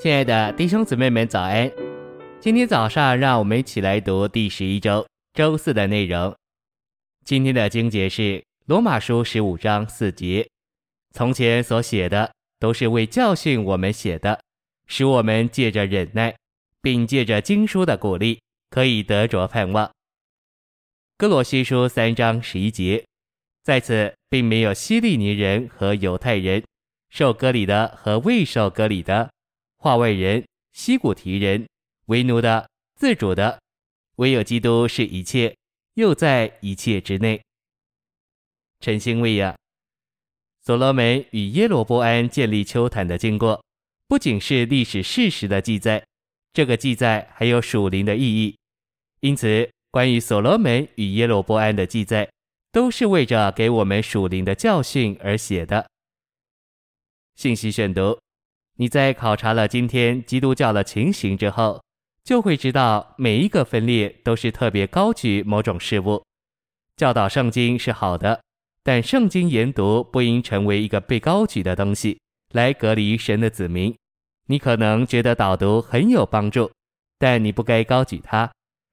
亲爱的弟兄姊妹们，早安！今天早上，让我们一起来读第十一周周四的内容。今天的经节是罗马书十五章四节。从前所写的，都是为教训我们写的，使我们借着忍耐，并借着经书的鼓励，可以得着盼望。哥罗西书三章十一节，在此并没有希利尼人和犹太人，受割礼的和未受割礼的。化外人、西古提人、为奴的、自主的，唯有基督是一切，又在一切之内。晨星喂养，所罗门与耶罗波安建立丘坛的经过，不仅是历史事实的记载，这个记载还有属灵的意义。因此，关于所罗门与耶罗波安的记载，都是为着给我们属灵的教训而写的。信息选读。你在考察了今天基督教的情形之后，就会知道每一个分裂都是特别高举某种事物。教导圣经是好的，但圣经研读不应成为一个被高举的东西，来隔离神的子民。你可能觉得导读很有帮助，但你不该高举它，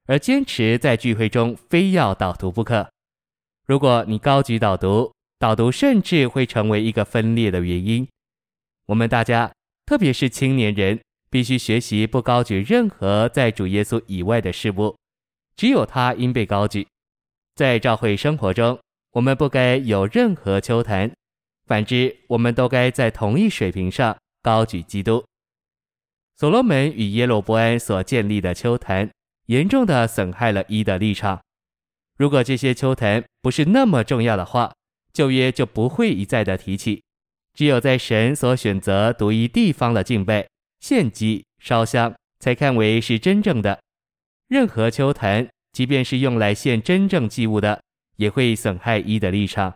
而坚持在聚会中非要导读不可。如果你高举导读，导读甚至会成为一个分裂的原因。我们大家。特别是青年人，必须学习不高举任何在主耶稣以外的事物，只有他应被高举。在教会生活中，我们不该有任何秋谈，反之，我们都该在同一水平上高举基督。所罗门与耶罗波安所建立的秋坛，严重的损害了伊的立场。如果这些秋坛不是那么重要的话，旧约就不会一再的提起。只有在神所选择独一地方的敬拜、献祭、烧香，才看为是真正的。任何丘坛，即便是用来献真正祭物的，也会损害一的立场。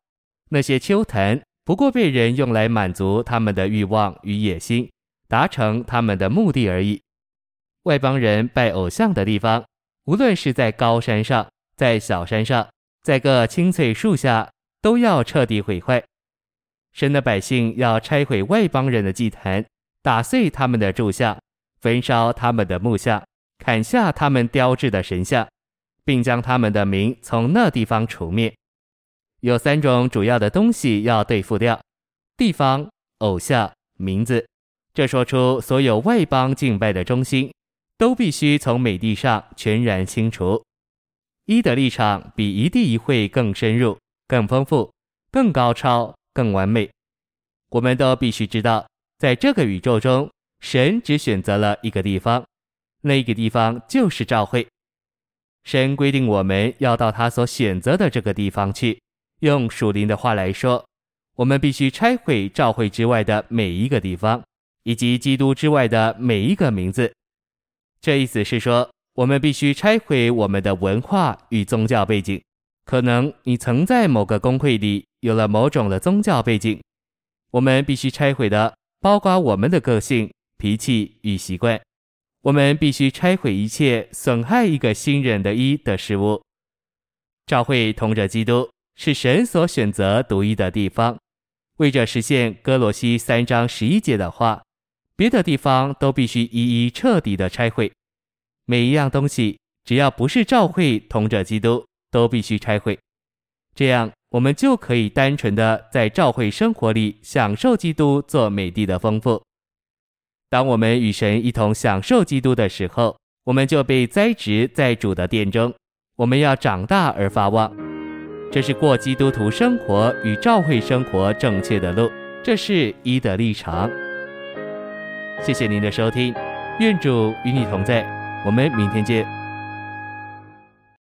那些丘坛不过被人用来满足他们的欲望与野心，达成他们的目的而已。外邦人拜偶像的地方，无论是在高山上，在小山上，在各青翠树下，都要彻底毁坏。神的百姓要拆毁外邦人的祭坛，打碎他们的柱像，焚烧他们的木像，砍下他们雕制的神像，并将他们的名从那地方除灭。有三种主要的东西要对付掉：地方、偶像、名字。这说出所有外邦敬拜的中心，都必须从美地上全然清除。一的立场比一地一会更深入、更丰富、更高超。更完美，我们都必须知道，在这个宇宙中，神只选择了一个地方，那个地方就是教会。神规定我们要到他所选择的这个地方去。用属灵的话来说，我们必须拆毁教会之外的每一个地方，以及基督之外的每一个名字。这意思是说，我们必须拆毁我们的文化与宗教背景。可能你曾在某个公会里。有了某种的宗教背景，我们必须拆毁的，包括我们的个性、脾气与习惯。我们必须拆毁一切损害一个新人的一的事物。教会同着基督是神所选择独一的地方，为着实现歌罗西三章十一节的话，别的地方都必须一一彻底的拆毁。每一样东西，只要不是教会同着基督，都必须拆毁。这样。我们就可以单纯的在教会生活里享受基督做美地的丰富。当我们与神一同享受基督的时候，我们就被栽植在主的殿中。我们要长大而发旺，这是过基督徒生活与教会生活正确的路。这是一的立场。谢谢您的收听，愿主与你同在，我们明天见。